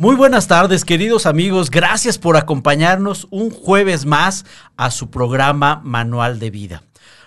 Muy buenas tardes, queridos amigos. Gracias por acompañarnos un jueves más a su programa Manual de Vida.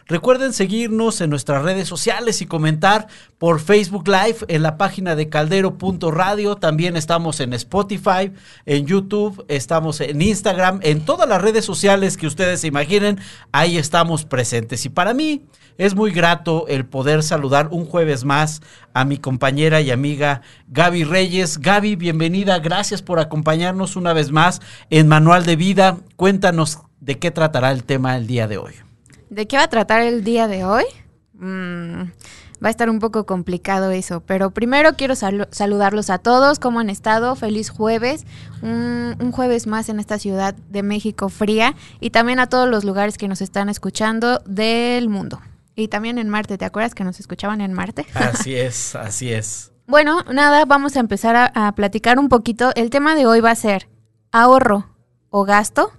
Recuerden seguirnos en nuestras redes sociales y comentar por Facebook Live en la página de caldero.radio. También estamos en Spotify, en YouTube, estamos en Instagram, en todas las redes sociales que ustedes se imaginen. Ahí estamos presentes. Y para mí es muy grato el poder saludar un jueves más a mi compañera y amiga Gaby Reyes. Gaby, bienvenida. Gracias por acompañarnos una vez más en Manual de Vida. Cuéntanos de qué tratará el tema el día de hoy. ¿De qué va a tratar el día de hoy? Mm, va a estar un poco complicado eso, pero primero quiero saludarlos a todos, ¿cómo han estado? Feliz jueves, un, un, jueves más en esta ciudad de México fría y también a todos los lugares que nos están escuchando del mundo. Y también en Marte, ¿te acuerdas que nos escuchaban en Marte? Así es, así es. Bueno, nada, vamos a empezar a, a platicar un poquito. El tema de hoy va a ser ahorro o gasto.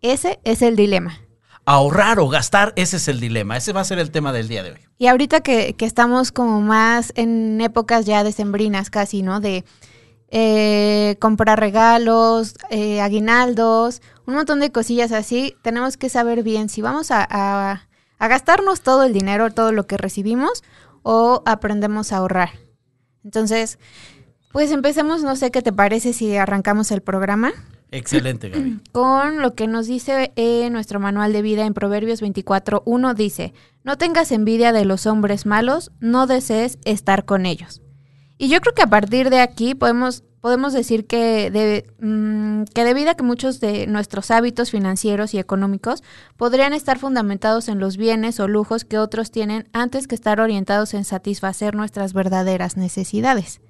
Ese es el dilema ahorrar o gastar, ese es el dilema. Ese va a ser el tema del día de hoy. Y ahorita que, que estamos como más en épocas ya decembrinas casi, ¿no? De eh, comprar regalos, eh, aguinaldos, un montón de cosillas así, tenemos que saber bien si vamos a, a, a gastarnos todo el dinero, todo lo que recibimos, o aprendemos a ahorrar. Entonces, pues empecemos, no sé qué te parece si arrancamos el programa. Excelente, Gaby. Con lo que nos dice en nuestro manual de vida en Proverbios 24.1 dice, no tengas envidia de los hombres malos, no desees estar con ellos. Y yo creo que a partir de aquí podemos, podemos decir que, de, que debido a que muchos de nuestros hábitos financieros y económicos podrían estar fundamentados en los bienes o lujos que otros tienen antes que estar orientados en satisfacer nuestras verdaderas necesidades.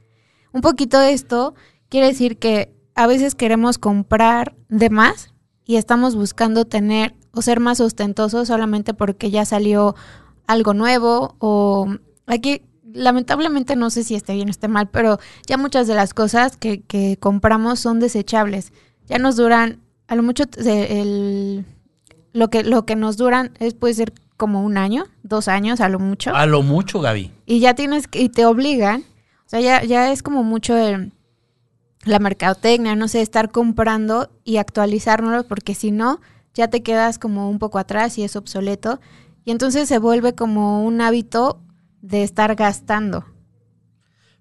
Un poquito de esto quiere decir que a veces queremos comprar de más y estamos buscando tener o ser más ostentosos solamente porque ya salió algo nuevo o aquí lamentablemente no sé si esté bien o esté mal, pero ya muchas de las cosas que, que compramos son desechables. Ya nos duran, a lo mucho el, lo que lo que nos duran es puede ser como un año, dos años, a lo mucho. A lo mucho, Gaby. Y ya tienes y te obligan, o sea, ya, ya es como mucho el la mercadotecnia, no sé, estar comprando y actualizárnoslo, porque si no, ya te quedas como un poco atrás y es obsoleto. Y entonces se vuelve como un hábito de estar gastando.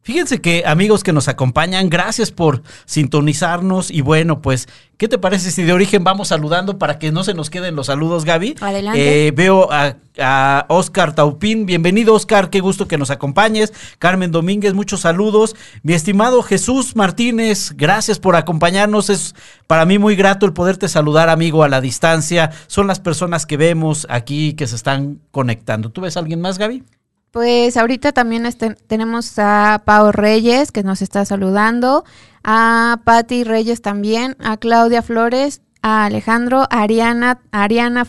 Fíjense que amigos que nos acompañan, gracias por sintonizarnos y bueno, pues, ¿qué te parece si de origen vamos saludando para que no se nos queden los saludos, Gaby? Adelante. Eh, veo a, a, Oscar Taupín, bienvenido Oscar, qué gusto que nos acompañes. Carmen Domínguez, muchos saludos. Mi estimado Jesús Martínez, gracias por acompañarnos. Es para mí muy grato el poderte saludar, amigo, a la distancia. Son las personas que vemos aquí que se están conectando. ¿Tú ves a alguien más, Gaby? Pues ahorita también este, tenemos a Pau Reyes que nos está saludando, a Patti Reyes también, a Claudia Flores, a Alejandro, a Ariana, Ariana,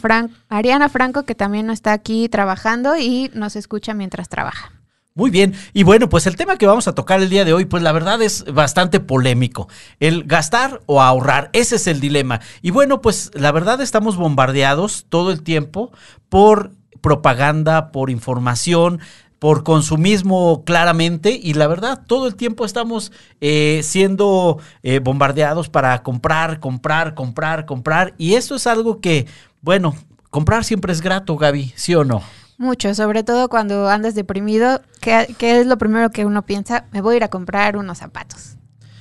Ariana Franco que también está aquí trabajando y nos escucha mientras trabaja. Muy bien, y bueno, pues el tema que vamos a tocar el día de hoy, pues la verdad es bastante polémico. El gastar o ahorrar, ese es el dilema. Y bueno, pues la verdad estamos bombardeados todo el tiempo por propaganda, por información, por consumismo claramente y la verdad todo el tiempo estamos eh, siendo eh, bombardeados para comprar, comprar, comprar, comprar y eso es algo que, bueno, comprar siempre es grato, Gaby, ¿sí o no? Mucho, sobre todo cuando andas deprimido, ¿qué, qué es lo primero que uno piensa? Me voy a ir a comprar unos zapatos.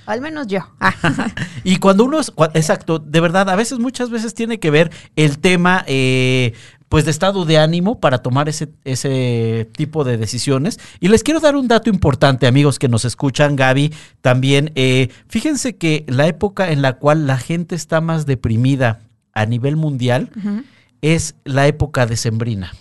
O al menos yo. y cuando uno es, exacto, de verdad, a veces, muchas veces tiene que ver el tema eh, pues de estado de ánimo para tomar ese, ese tipo de decisiones. Y les quiero dar un dato importante, amigos que nos escuchan, Gaby, también. Eh, fíjense que la época en la cual la gente está más deprimida a nivel mundial uh -huh. es la época decembrina.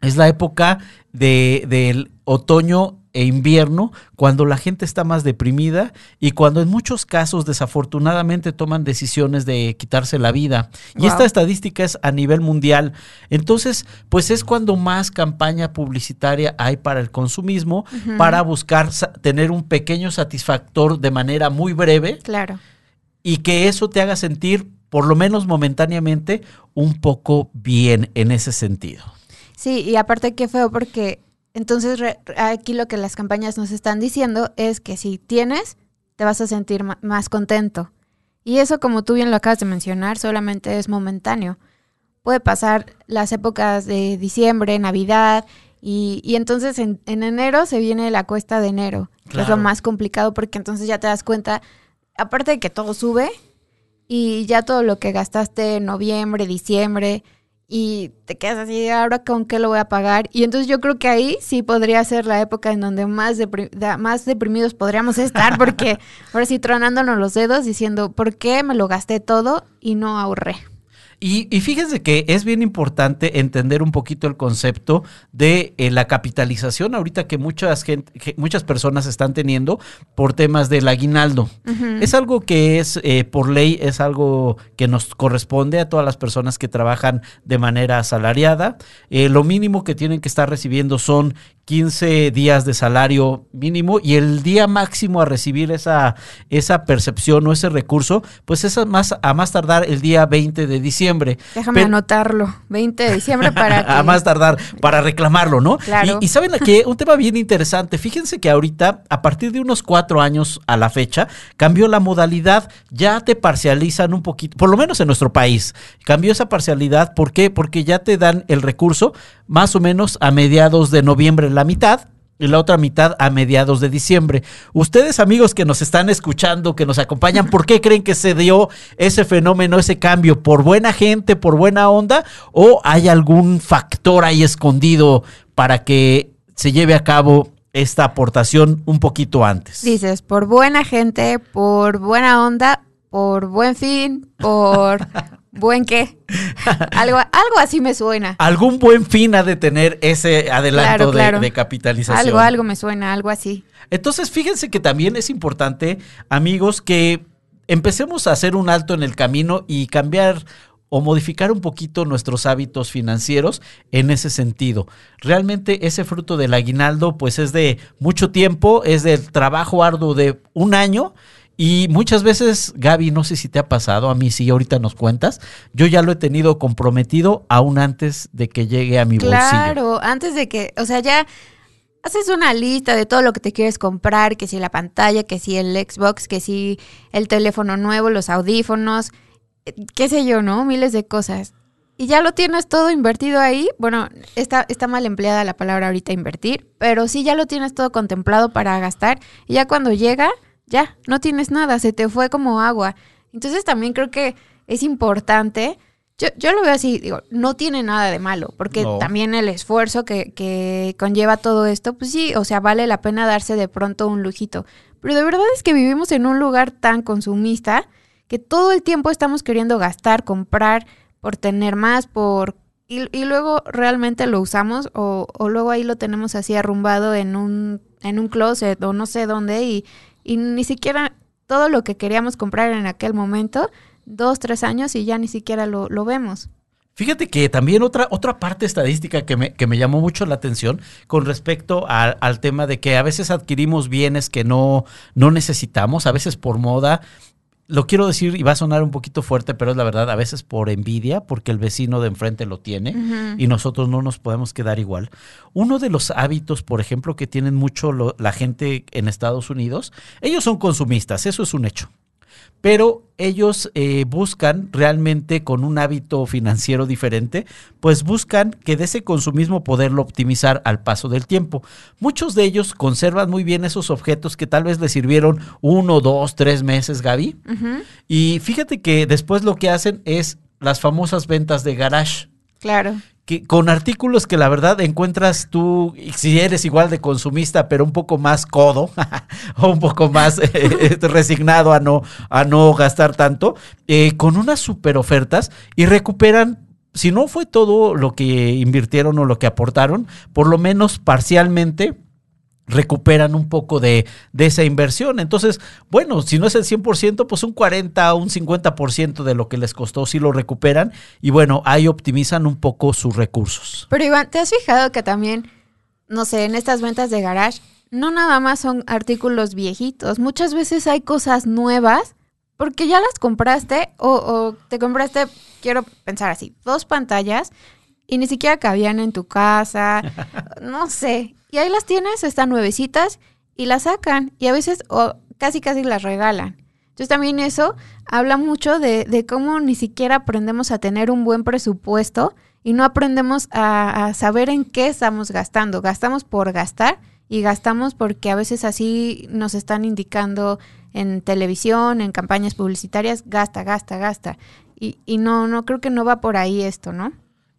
Es la época de, del otoño e invierno, cuando la gente está más deprimida y cuando en muchos casos desafortunadamente toman decisiones de quitarse la vida. Wow. Y esta estadística es a nivel mundial. Entonces, pues es cuando más campaña publicitaria hay para el consumismo, uh -huh. para buscar tener un pequeño satisfactor de manera muy breve. Claro. Y que eso te haga sentir, por lo menos momentáneamente, un poco bien en ese sentido. Sí, y aparte qué feo porque entonces, aquí lo que las campañas nos están diciendo es que si tienes, te vas a sentir más contento. Y eso, como tú bien lo acabas de mencionar, solamente es momentáneo. Puede pasar las épocas de diciembre, Navidad, y, entonces en, enero se viene la cuesta de enero, que es lo más complicado porque entonces ya te das cuenta, aparte de que todo sube, y ya todo lo que gastaste en noviembre, diciembre, y te quedas así, ahora con qué lo voy a pagar. Y entonces yo creo que ahí sí podría ser la época en donde más, más deprimidos podríamos estar, porque ahora sí tronándonos los dedos diciendo, ¿por qué me lo gasté todo y no ahorré? Y, fíjense que es bien importante entender un poquito el concepto de eh, la capitalización ahorita que muchas, gente, muchas personas están teniendo por temas del aguinaldo. Es algo que es, eh, por ley, es algo que nos corresponde a todas las personas que trabajan de manera asalariada. Eh, lo mínimo que tienen que estar recibiendo son 15 días de salario mínimo y el día máximo a recibir esa, esa percepción o ese recurso, pues es a más, a más tardar el día 20 de diciembre. Déjame anotarlo, 20 de diciembre para A más tardar, para reclamarlo, ¿no? Claro. Y, saben que un tema bien interesante, fíjense que ahorita, a partir de unos cuatro años a la fecha, cambió la modalidad, ya te parcializan un poquito, por lo menos en nuestro país, cambió esa parcialidad, ¿por qué? Porque ya te dan el recurso más o menos a mediados de noviembre la mitad y la otra mitad a mediados de diciembre. Ustedes amigos que nos están escuchando, que nos acompañan, ¿por qué creen que se dio ese fenómeno, ese cambio? ¿Por buena gente, por buena onda? ¿O hay algún factor ahí escondido para que se lleve a cabo esta aportación un poquito antes? Dices, por buena gente, por buena onda, por buen fin, por ¿Buen qué? algo, algo así me suena. Algún buen fin ha de tener ese adelanto De, capitalización. Algo, algo me suena, algo así. Entonces, fíjense que también es importante, amigos, que empecemos a hacer un alto en el camino y cambiar o modificar un poquito nuestros hábitos financieros en ese sentido. Realmente ese fruto del aguinaldo pues es de mucho tiempo, es del trabajo arduo de un año y muchas veces, Gaby, no sé si te ha pasado, a mí sí, ahorita nos cuentas, yo ya lo he tenido comprometido aún antes de que llegue a mi bolsillo. Claro, antes de que, o sea, ya haces una lista de todo lo que te quieres comprar, que si la pantalla, que si el Xbox, que si el teléfono nuevo, los audífonos, qué sé yo, ¿no? Miles de cosas. Y ya lo tienes todo invertido ahí. Bueno, está, está mal empleada la palabra ahorita invertir, pero sí ya lo tienes todo contemplado para gastar. Y ya cuando llega, ya, no tienes nada, se te fue como agua. Entonces también creo que es importante, yo, yo lo veo así, digo, no tiene nada de malo, porque también el esfuerzo que, que conlleva todo esto, pues sí, o sea, vale la pena darse de pronto un lujito. Pero de verdad es que vivimos en un lugar tan consumista que todo el tiempo estamos queriendo gastar, comprar, por tener más, por... Y, y luego realmente lo usamos o, o luego ahí lo tenemos así arrumbado en un, en un closet o no sé dónde y y ni siquiera todo lo que queríamos comprar en aquel momento, dos, tres años y ya ni siquiera lo, vemos. Fíjate que también otra, otra parte estadística que me, que me llamó mucho la atención con respecto al tema de que a veces adquirimos bienes que no, no necesitamos, a veces por moda, lo quiero decir y va a sonar un poquito fuerte, pero es la verdad, a veces por envidia, porque el vecino de enfrente lo tiene y nosotros no nos podemos quedar igual. Uno de los hábitos, por ejemplo, que tienen mucho la gente en Estados Unidos, ellos son consumistas, eso es un hecho pero ellos eh, buscan realmente con un hábito financiero diferente, pues buscan que de ese consumismo poderlo optimizar al paso del tiempo. Muchos de ellos conservan muy bien esos objetos que tal vez les sirvieron uno, dos, tres meses, Gaby. Y fíjate que después lo que hacen es las famosas ventas de garage. Claro que, con artículos que la verdad encuentras tú, si eres igual de consumista, pero un poco más codo o un poco más eh, eh, resignado a no, a no gastar tanto, eh, con unas super ofertas y recuperan si no fue todo lo que invirtieron o lo que aportaron, por lo menos parcialmente recuperan un poco de, esa inversión. Entonces, bueno, si no es el 100%, pues un 40 o un 50% de lo que les costó sí lo recuperan y bueno, ahí optimizan un poco sus recursos. Pero Iván, ¿te has fijado que también, no sé, en estas ventas de garage, no nada más son artículos viejitos, muchas veces hay cosas nuevas porque ya las compraste o, o te compraste, quiero pensar así, dos pantallas y ni siquiera cabían en tu casa, no sé, y ahí las tienes, están nuevecitas y las sacan. Y a veces, casi casi las regalan. Entonces también eso habla mucho de, de cómo ni siquiera aprendemos a tener un buen presupuesto y no aprendemos a, a saber en qué estamos gastando. Gastamos por gastar y gastamos porque a veces así nos están indicando en televisión, en campañas publicitarias, gasta, gasta, gasta. Y, y no, no creo que no va por ahí esto, ¿no?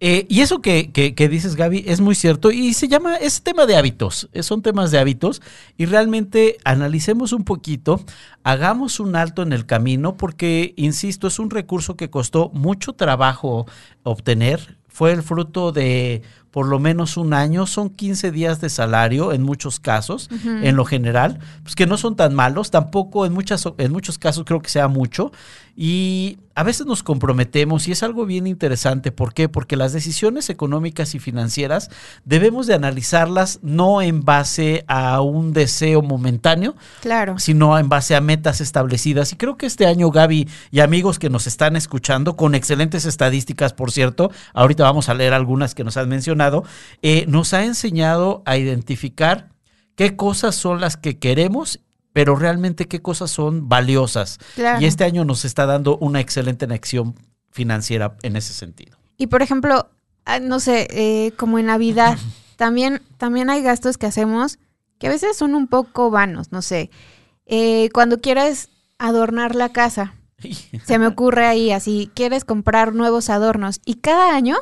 Eh, y eso que, que, que, dices, Gaby, es muy cierto y se llama, es tema de hábitos, son temas de hábitos y realmente analicemos un poquito, hagamos un alto en el camino porque, insisto, es un recurso que costó mucho trabajo obtener, fue el fruto de por lo menos un año, son 15 días de salario en muchos casos, uh -huh. en lo general, pues que no son tan malos, tampoco en, muchas, en muchos casos creo que sea mucho, y a veces nos comprometemos y es algo bien interesante, ¿por qué? Porque las decisiones económicas y financieras debemos de analizarlas no en base a un deseo momentáneo, claro. sino en base a metas establecidas, y creo que este año Gaby y amigos que nos están escuchando, con excelentes estadísticas, por cierto, ahorita vamos a leer algunas que nos han mencionado, eh, nos ha enseñado a identificar qué cosas son las que queremos pero realmente qué cosas son valiosas. Claro. Y este año nos está dando una excelente lección financiera en ese sentido. Y por ejemplo, ah, no sé, eh, como en Navidad, también, también hay gastos que hacemos que a veces son un poco vanos, no sé. Eh, cuando quieres adornar la casa, se me ocurre ahí así, quieres comprar nuevos adornos y cada año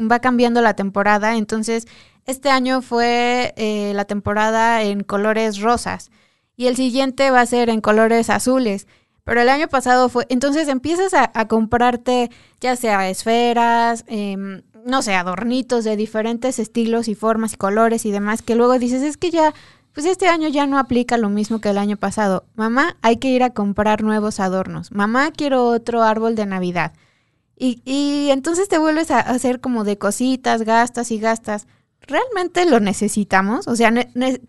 va cambiando la temporada, entonces este año fue eh, la temporada en colores rosas y el siguiente va a ser en colores azules. Pero el año pasado fue, entonces empiezas a, comprarte ya sea esferas, eh, no sé, adornitos de diferentes estilos y formas y colores y demás, que luego dices, es que ya, pues este año ya no aplica lo mismo que el año pasado. Mamá, hay que ir a comprar nuevos adornos. Mamá, quiero otro árbol de Navidad. Y, y entonces te vuelves a hacer como de cositas, gastas y gastas. ¿Realmente lo necesitamos? O sea,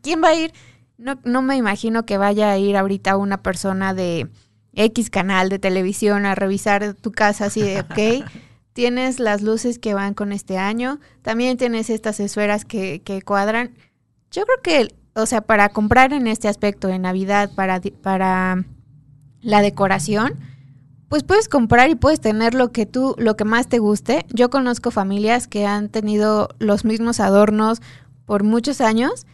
¿quién va a ir? No, no me imagino que vaya a ir ahorita una persona de X canal de televisión a revisar tu casa así de, ok, tienes las luces que van con este año, también tienes estas esferas que, que cuadran. Yo creo que, o sea, para comprar en este aspecto de Navidad, para, para la decoración, pues puedes comprar y puedes tener lo que tú, lo que más te guste. Yo conozco familias que han tenido los mismos adornos por muchos años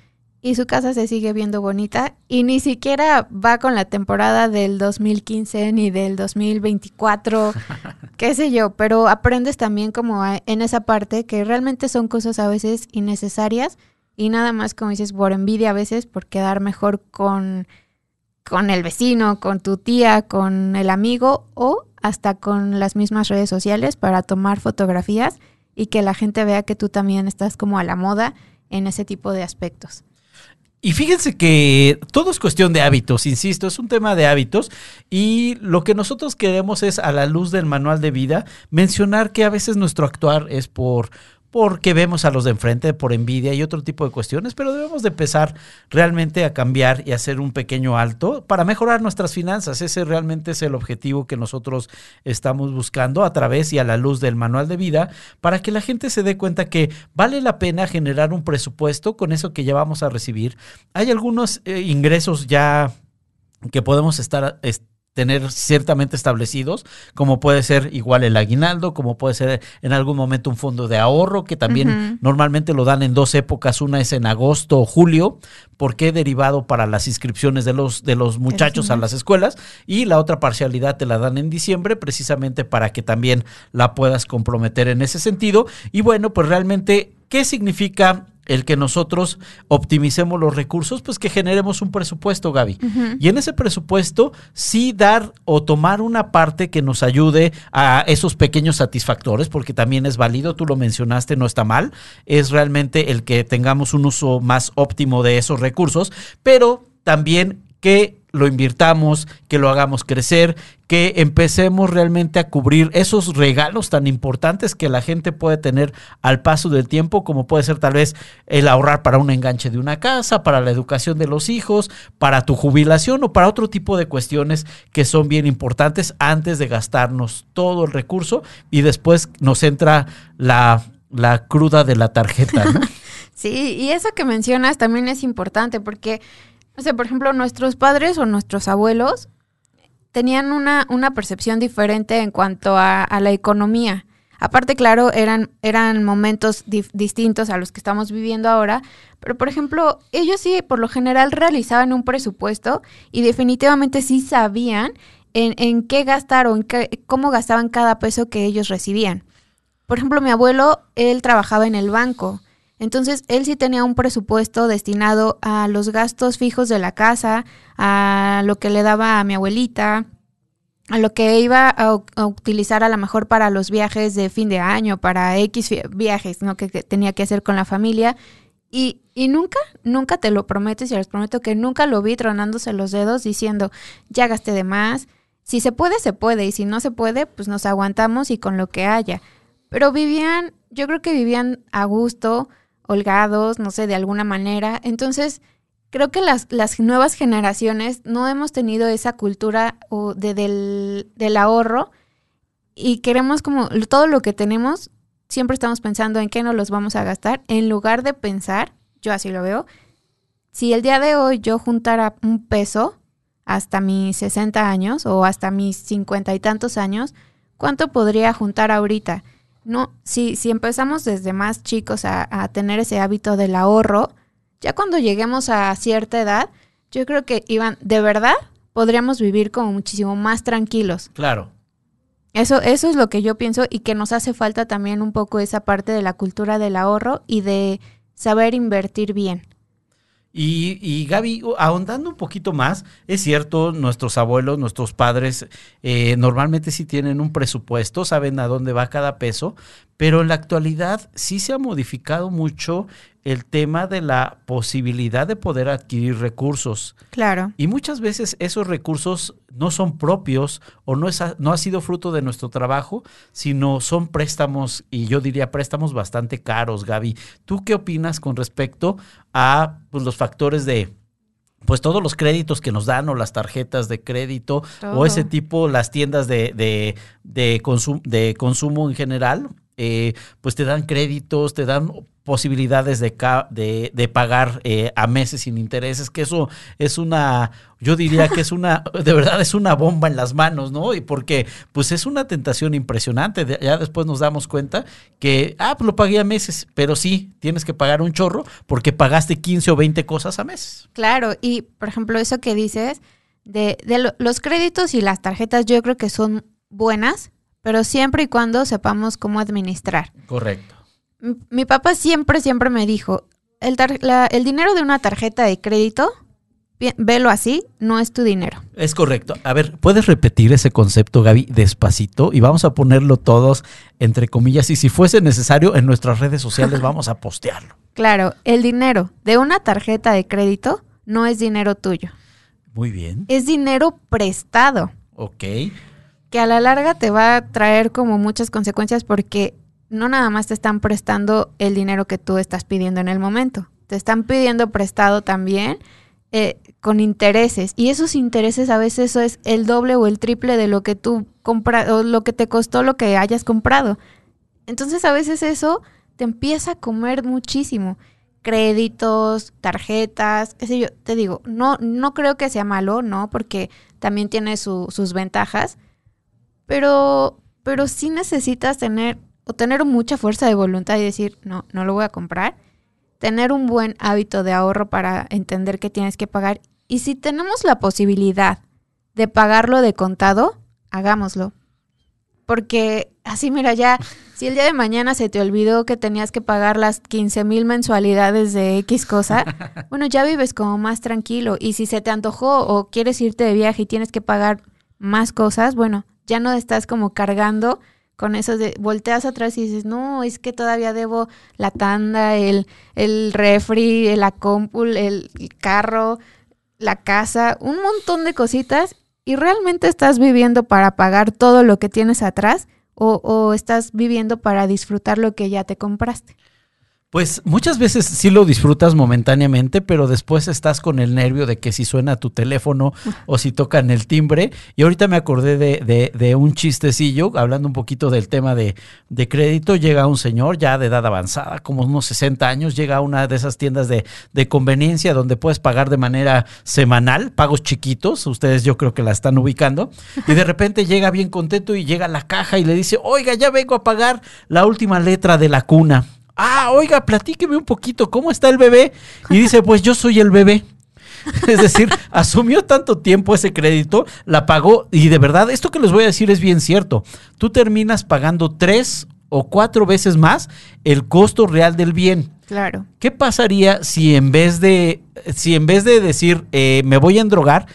y su casa se sigue viendo bonita y ni siquiera va con la temporada del 2015 ni del 2024, qué sé yo, pero aprendes también como en esa parte que realmente son cosas a veces innecesarias y nada más como dices por envidia a veces por quedar mejor con con el vecino, con tu tía, con el amigo o hasta con las mismas redes sociales para tomar fotografías y que la gente vea que tú también estás como a la moda en ese tipo de aspectos. Y fíjense que todo es cuestión de hábitos, insisto, es un tema de hábitos y lo que nosotros queremos es a la luz del manual de vida mencionar que a veces nuestro actuar es por porque vemos a los de enfrente por envidia y otro tipo de cuestiones, pero debemos de empezar realmente a cambiar y hacer un pequeño alto para mejorar nuestras finanzas. Ese realmente es el objetivo que nosotros estamos buscando a través y a la luz del manual de vida para que la gente se dé cuenta que vale la pena generar un presupuesto con eso que ya vamos a recibir. Hay algunos eh, ingresos ya que podemos estar tener ciertamente establecidos, como puede ser igual el aguinaldo, como puede ser en algún momento un fondo de ahorro, que también uh -huh. normalmente lo dan en dos épocas, una es en agosto o julio, porque derivado para las inscripciones de los, de los muchachos a las escuelas, y la otra parcialidad te la dan en diciembre, precisamente para que también la puedas comprometer en ese sentido. Y bueno, pues realmente, ¿qué significa el que nosotros optimicemos los recursos, pues que generemos un presupuesto, Gaby. Uh -huh. Y en ese presupuesto sí dar o tomar una parte que nos ayude a esos pequeños satisfactores, porque también es válido, tú lo mencionaste, no está mal, es realmente el que tengamos un uso más óptimo de esos recursos, pero también que lo invirtamos, que lo hagamos crecer, que empecemos realmente a cubrir esos regalos tan importantes que la gente puede tener al paso del tiempo, como puede ser tal vez el ahorrar para un enganche de una casa, para la educación de los hijos, para tu jubilación o para otro tipo de cuestiones que son bien importantes antes de gastarnos todo el recurso y después nos entra la, la cruda de la tarjeta. sí, y eso que mencionas también es importante porque O sea, por ejemplo, nuestros padres o nuestros abuelos tenían una, una percepción diferente en cuanto a, la economía. Aparte, claro, eran, eran momentos distintos a los que estamos viviendo ahora, pero por ejemplo, ellos sí, por lo general, realizaban un presupuesto y definitivamente sí sabían en, en qué gastar o qué, cómo gastaban cada peso que ellos recibían. Por ejemplo, mi abuelo, él trabajaba en el banco, entonces él sí tenía un presupuesto destinado a los gastos fijos de la casa, a lo que le daba a mi abuelita, a lo que iba a, utilizar a lo mejor para los viajes de fin de año, para X viajes ¿no? que, tenía que hacer con la familia. Y, y, nunca, nunca te lo prometo y se los prometo que nunca lo vi tronándose los dedos diciendo, ya gasté de más. Si se puede, se puede. Y si no se puede, pues nos aguantamos y con lo que haya. Pero vivían, yo creo que vivían a gusto, holgados, no sé, de alguna manera. Entonces, creo que las, las nuevas generaciones no hemos tenido esa cultura o de, del, del ahorro y queremos como todo lo que tenemos, siempre estamos pensando en qué nos los vamos a gastar, en lugar de pensar, yo así lo veo, si el día de hoy yo juntara un peso hasta mis 60 años o hasta mis 50 y tantos años, ¿cuánto podría juntar ahorita? No, si, si empezamos desde más chicos a, a tener ese hábito del ahorro, ya cuando lleguemos a cierta edad, yo creo que, Iván, de verdad podríamos vivir como muchísimo más tranquilos. Claro. Eso, eso es lo que yo pienso y que nos hace falta también un poco esa parte de la cultura del ahorro y de saber invertir bien. Y, y, Gaby, ahondando un poquito más, es cierto, nuestros abuelos, nuestros padres, eh, normalmente sí tienen un presupuesto, saben a dónde va cada peso, pero en la actualidad sí se ha modificado mucho el tema de la posibilidad de poder adquirir recursos. Claro. Y muchas veces esos recursos no son propios o no, es no ha sido fruto de nuestro trabajo, sino son préstamos, y yo diría préstamos bastante caros, Gaby. ¿Tú qué opinas con respecto a pues, los factores de pues todos los créditos que nos dan o las tarjetas de crédito o ese tipo, las tiendas de, de, de, de consumo en general, eh, pues te dan créditos, te dan posibilidades de, de, de pagar eh, a meses sin intereses, que eso es una, yo diría que es una, de verdad es una bomba en las manos, ¿no? Y porque pues es una tentación impresionante. ya después nos damos cuenta que, ah, pues lo pagué a meses, pero sí, tienes que pagar un chorro porque pagaste 15 o 20 cosas a meses. Claro, y por ejemplo, eso que dices de, de los créditos y las tarjetas, yo creo que son buenas, pero siempre y cuando sepamos cómo administrar. Correcto mi papá siempre, siempre me dijo, el, el dinero de una tarjeta de crédito, velo así, no es tu dinero. Es correcto. A ver, ¿puedes repetir ese concepto, Gaby, despacito? Y vamos a ponerlo todos entre comillas y si fuese necesario en nuestras redes sociales vamos a postearlo. Claro, el dinero de una tarjeta de crédito no es dinero tuyo. Muy bien. Es dinero prestado. Ok. Que a la larga te va a traer como muchas consecuencias porque no nada más te están prestando el dinero que tú estás pidiendo en el momento, te están pidiendo prestado también eh, con intereses. Y esos intereses a veces eso es el doble o el triple de lo que tú compras o lo que te costó lo que hayas comprado. Entonces a veces eso te empieza a comer muchísimo. Créditos, tarjetas, qué sé yo, te digo, no, no creo que sea malo, ¿no? Porque también tiene sus ventajas, pero, pero sí necesitas tener o tener mucha fuerza de voluntad y decir, no, no lo voy a comprar. Tener un buen hábito de ahorro para entender que tienes que pagar. Y si tenemos la posibilidad de pagarlo de contado, hagámoslo. Porque así, mira, ya, si el día de mañana se te olvidó que tenías que pagar las 15 mil mensualidades de X cosa, bueno, ya vives como más tranquilo. Y si se te antojó o quieres irte de viaje y tienes que pagar más cosas, bueno, ya no estás como cargando con eso de volteas atrás y dices, no, es que todavía debo la tanda, el, el refri, la compu, el carro, la casa, un montón de cositas y realmente estás viviendo para pagar todo lo que tienes atrás o, o estás viviendo para disfrutar lo que ya te compraste. Pues muchas veces sí lo disfrutas momentáneamente, pero después estás con el nervio de que si suena tu teléfono o si tocan el timbre. Y ahorita me acordé de, de, un chistecillo, hablando un poquito del tema de, de, crédito. Llega un señor ya de edad avanzada, como unos 60 años, llega a una de esas tiendas de, de conveniencia donde puedes pagar de manera semanal, pagos chiquitos. Ustedes yo creo que la están ubicando. Y de repente llega bien contento y llega a la caja y le dice, oiga, ya vengo a pagar la última letra de la cuna ah, oiga, platíqueme un poquito, ¿cómo está el bebé? Y dice, pues yo soy el bebé. Es decir, asumió tanto tiempo ese crédito, la pagó y de verdad, esto que les voy a decir es bien cierto. Tú terminas pagando tres o cuatro veces más el costo real del bien. Claro. ¿Qué pasaría si en vez de, si en vez de decir eh, me voy a endrogar,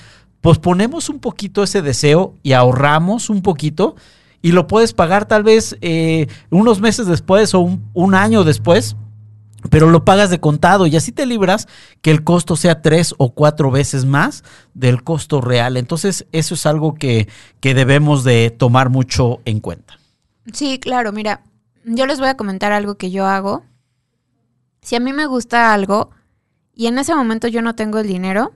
posponemos un poquito ese deseo y ahorramos un poquito? Y lo puedes pagar tal vez eh, unos meses después o un, año después, pero lo pagas de contado y así te libras que el costo sea tres o cuatro veces más del costo real. Entonces eso es algo que, que debemos de tomar mucho en cuenta. Sí, claro, mira, yo les voy a comentar algo que yo hago. Si a mí me gusta algo y en ese momento yo no tengo el dinero,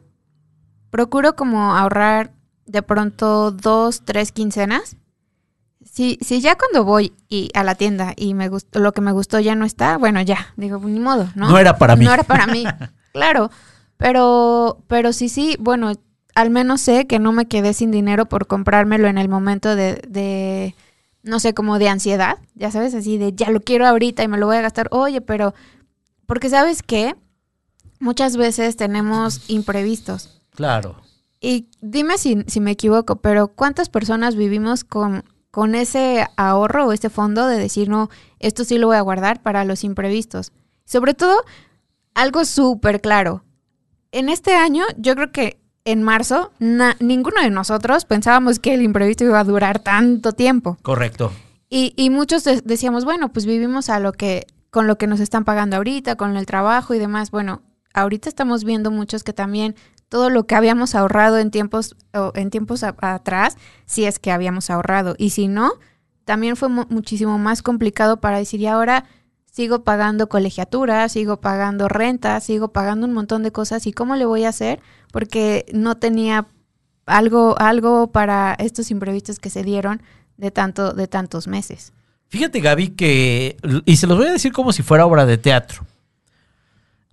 procuro como ahorrar de pronto dos, tres quincenas si, si ya cuando voy y a la tienda y me gustó, lo que me gustó ya no está, bueno, ya, digo, ni modo, ¿no? No era para mí. No era para mí, claro. Pero, pero sí, sí, bueno, al menos sé que no me quedé sin dinero por comprármelo en el momento de, de, no sé, como de ansiedad, ya sabes, así de ya lo quiero ahorita y me lo voy a gastar. Oye, pero, porque sabes qué, muchas veces tenemos imprevistos. Claro. Y dime si, si me equivoco, pero ¿cuántas personas vivimos con con ese ahorro o este fondo de decir, no, esto sí lo voy a guardar para los imprevistos. Sobre todo, algo súper claro. En este año, yo creo que en marzo, ninguno de nosotros pensábamos que el imprevisto iba a durar tanto tiempo. Correcto. Y, muchos decíamos, bueno, pues vivimos a lo que, con lo que nos están pagando ahorita, con el trabajo y demás. Bueno, ahorita estamos viendo muchos que también todo lo que habíamos ahorrado en tiempos, en tiempos atrás, si es que habíamos ahorrado. Y si no, también fue muchísimo más complicado para decir, y ahora sigo pagando colegiatura, sigo pagando renta, sigo pagando un montón de cosas. ¿Y cómo le voy a hacer? Porque no tenía algo, algo para estos imprevistos que se dieron de, tanto, de tantos meses. Fíjate, Gaby, que, y se los voy a decir como si fuera obra de teatro.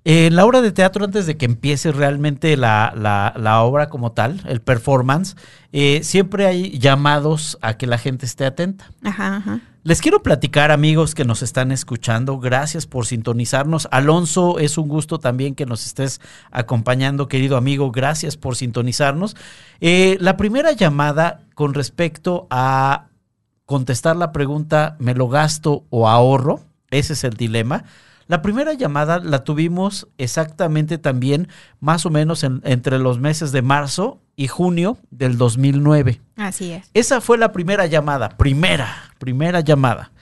En la obra de teatro, antes de que empiece realmente la, la, obra como tal, el performance, eh, siempre hay llamados a que la gente esté atenta. Ajá, ajá. Les quiero platicar, amigos que nos están escuchando, gracias por sintonizarnos. Alonso, es un gusto también que nos estés acompañando, querido amigo, gracias por sintonizarnos. Eh, la primera llamada con respecto a contestar la pregunta, ¿me lo gasto o ahorro? Ese es el dilema. La primera llamada la tuvimos exactamente también más o menos entre los meses de marzo y junio del 2009. Así es. Esa fue la primera llamada, primera, primera llamada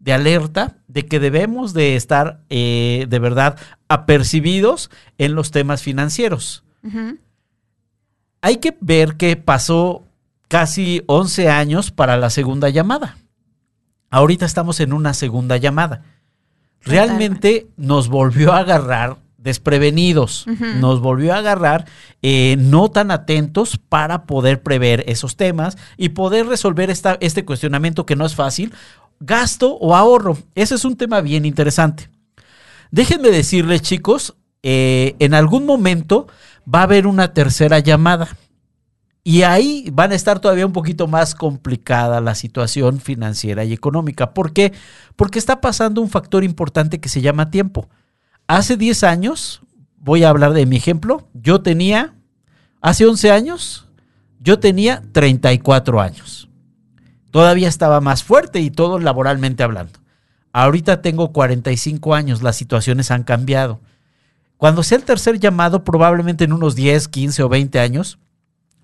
de alerta de que debemos de estar eh, de verdad apercibidos en los temas financieros. Hay que ver que pasó casi 11 años para la segunda llamada. Ahorita estamos en una segunda llamada realmente nos volvió a agarrar desprevenidos, nos volvió a agarrar eh, no tan atentos para poder prever esos temas y poder resolver esta, este cuestionamiento que no es fácil, gasto o ahorro. Ese es un tema bien interesante. Déjenme decirles, chicos, eh, en algún momento va a haber una tercera llamada. Y ahí van a estar todavía un poquito más complicada la situación financiera y económica. ¿Por qué? Porque está pasando un factor importante que se llama tiempo. Hace 10 años, voy a hablar de mi ejemplo, yo tenía, hace 11 años, yo tenía 34 años. Todavía estaba más fuerte y todo laboralmente hablando. Ahorita tengo 45 años, las situaciones han cambiado. Cuando sea el tercer llamado, probablemente en unos 10, 15 o 20 años,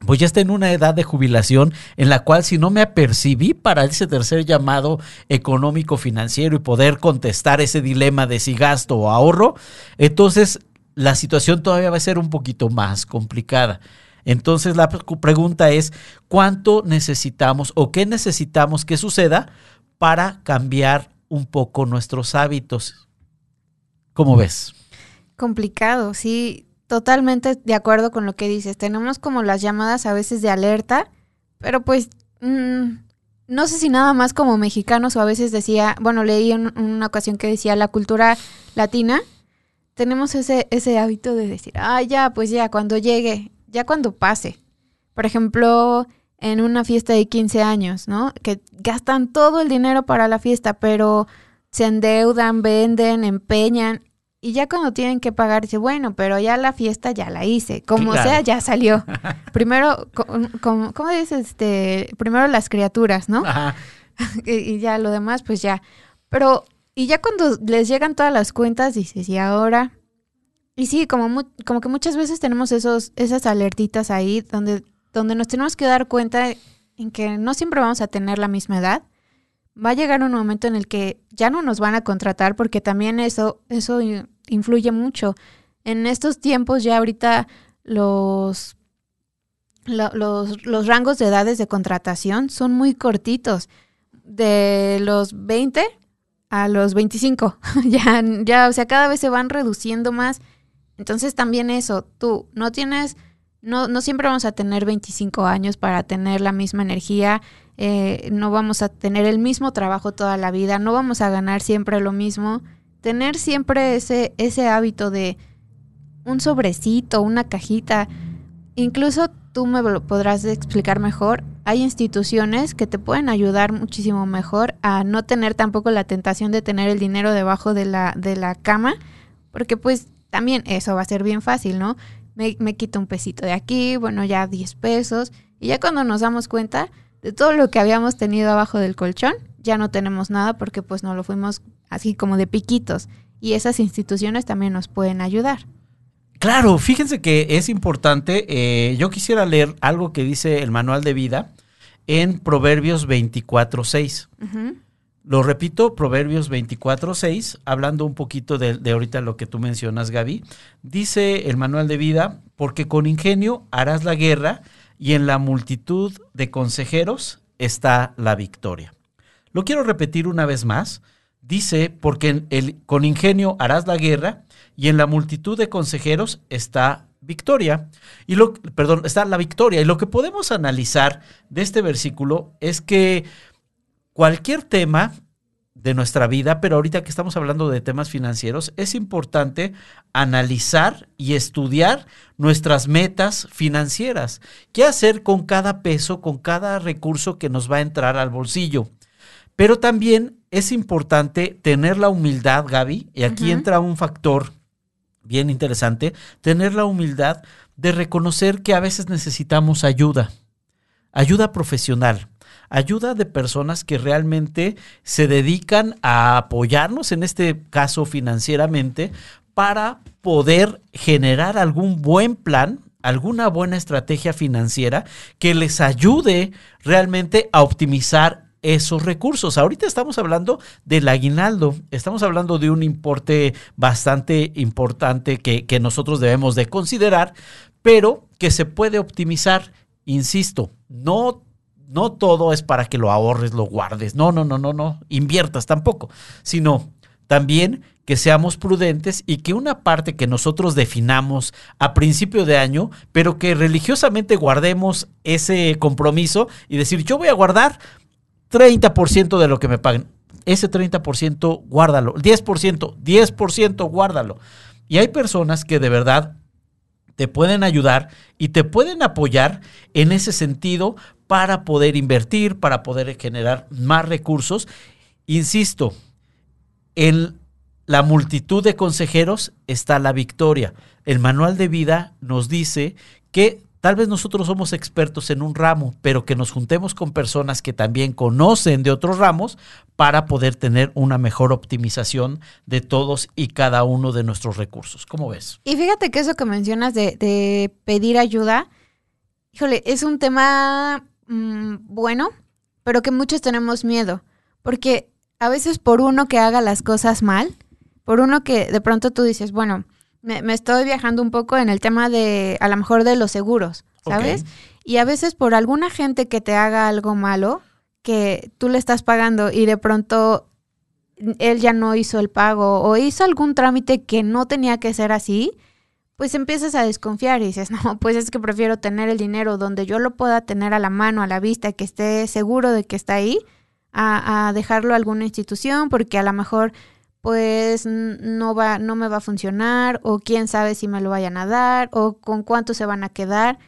pues ya está en una edad de jubilación en la cual si no me apercibí para ese tercer llamado económico financiero y poder contestar ese dilema de si gasto o ahorro, entonces la situación todavía va a ser un poquito más complicada. Entonces la pregunta es, ¿cuánto necesitamos o qué necesitamos que suceda para cambiar un poco nuestros hábitos? ¿Cómo ves? Complicado, sí, totalmente de acuerdo con lo que dices. Tenemos como las llamadas a veces de alerta, pero pues mm, no sé si nada más como mexicanos o a veces decía, bueno, leí en una ocasión que decía la cultura latina, tenemos ese, ese hábito de decir, ah, ya, pues ya, cuando llegue, ya cuando pase. Por ejemplo, en una fiesta de 15 años, ¿no? Que gastan todo el dinero para la fiesta, pero se endeudan, venden, empeñan y ya cuando tienen que pagar, dice, bueno, pero ya la fiesta ya la hice. Como sea, ya salió. Primero, ¿cómo dices? Este, primero las criaturas, ¿no? y, ya lo demás, pues ya. Pero, y ya cuando les llegan todas las cuentas, dices, ¿y ahora? Y sí, como, como que muchas veces tenemos esos, esas alertitas ahí donde, donde nos tenemos que dar cuenta en que no siempre vamos a tener la misma edad va a llegar un momento en el que ya no nos van a contratar porque también eso, eso influye mucho. En estos tiempos ya ahorita los, los, rangos de edades de contratación son muy cortitos. De los 20 a los 25. ya, ya, o sea, cada vez se van reduciendo más. Entonces también eso, tú no tienes, no, no siempre vamos a tener 25 años para tener la misma energía eh, no vamos a tener el mismo trabajo toda la vida, no vamos a ganar siempre lo mismo. Tener siempre ese, ese hábito de un sobrecito, una cajita, incluso tú me lo podrás explicar mejor. Hay instituciones que te pueden ayudar muchísimo mejor a no tener tampoco la tentación de tener el dinero debajo de la, de la cama, porque pues también eso va a ser bien fácil, ¿no? Me, me quito un pesito de aquí, bueno, ya 10 pesos, y ya cuando nos damos cuenta, de todo lo que habíamos tenido abajo del colchón, ya no tenemos nada porque pues no lo fuimos así como de piquitos. Y esas instituciones también nos pueden ayudar. Claro, fíjense que es importante. Eh, yo quisiera leer algo que dice el manual de vida en Proverbios 24.6. Lo repito, Proverbios 24.6, hablando un poquito de, de, ahorita lo que tú mencionas, Gaby. Dice el manual de vida, porque con ingenio harás la guerra y en la multitud de consejeros está la victoria. Lo quiero repetir una vez más. Dice, porque el, con ingenio harás la guerra y en la multitud de consejeros está victoria. Y lo, perdón, está la victoria. Y lo que podemos analizar de este versículo es que cualquier tema de nuestra vida, pero ahorita que estamos hablando de temas financieros, es importante analizar y estudiar nuestras metas financieras. ¿Qué hacer con cada peso, con cada recurso que nos va a entrar al bolsillo? Pero también es importante tener la humildad, Gaby, y aquí entra un factor bien interesante, tener la humildad de reconocer que a veces necesitamos ayuda, ayuda profesional ayuda de personas que realmente se dedican a apoyarnos, en este caso financieramente, para poder generar algún buen plan, alguna buena estrategia financiera que les ayude realmente a optimizar esos recursos. Ahorita estamos hablando del aguinaldo, estamos hablando de un importe bastante importante que, que nosotros debemos de considerar, pero que se puede optimizar, insisto, no no todo es para que lo ahorres, lo guardes. No, no, no, no, no. Inviertas tampoco. Sino también que seamos prudentes y que una parte que nosotros definamos a principio de año, pero que religiosamente guardemos ese compromiso y decir, yo voy a guardar 30% de lo que me paguen. Ese 30% guárdalo. 10%, 10% guárdalo. Y hay personas que de verdad te pueden ayudar y te pueden apoyar en ese sentido para poder invertir, para poder generar más recursos. Insisto, en la multitud de consejeros está la victoria. El manual de vida nos dice que tal vez nosotros somos expertos en un ramo, pero que nos juntemos con personas que también conocen de otros ramos para poder tener una mejor optimización de todos y cada uno de nuestros recursos. ¿Cómo ves? Y fíjate que eso que mencionas de, pedir ayuda, híjole, es un tema Mm, bueno, pero que muchos tenemos miedo, porque a veces por uno que haga las cosas mal, por uno que de pronto tú dices, bueno, me, estoy viajando un poco en el tema de, a lo mejor de los seguros, ¿sabes? Y a veces por alguna gente que te haga algo malo, que tú le estás pagando y de pronto él ya no hizo el pago o hizo algún trámite que no tenía que ser así, pues empiezas a desconfiar y dices, no, pues es que prefiero tener el dinero donde yo lo pueda tener a la mano, a la vista, que esté seguro de que está ahí, a, a dejarlo a alguna institución, porque a lo mejor pues no va, no me va a funcionar, o quién sabe si me lo vayan a dar, o con cuánto se van a quedar.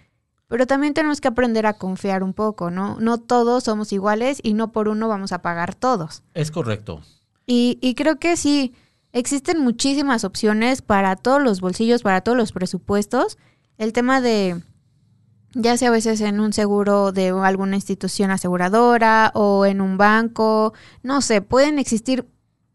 Pero también tenemos que aprender a confiar un poco, ¿no? No todos somos iguales y no por uno vamos a pagar todos. Es correcto. Y, y creo que sí, existen muchísimas opciones para todos los bolsillos, para todos los presupuestos. El tema de, ya sea a veces en un seguro de alguna institución aseguradora o en un banco, no sé, pueden existir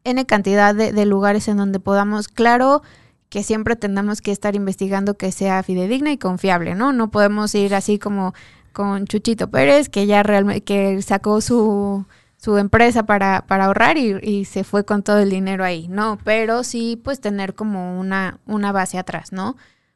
N cantidad de, de lugares en donde podamos, claro, que siempre tengamos que estar investigando que sea fidedigna y confiable, ¿no? No podemos ir así como con Chuchito Pérez, que ya realmente, que sacó su, su empresa para, para ahorrar y, y, se fue con todo el dinero ahí, ¿no? Pero sí, pues tener como una, una base atrás, ¿no?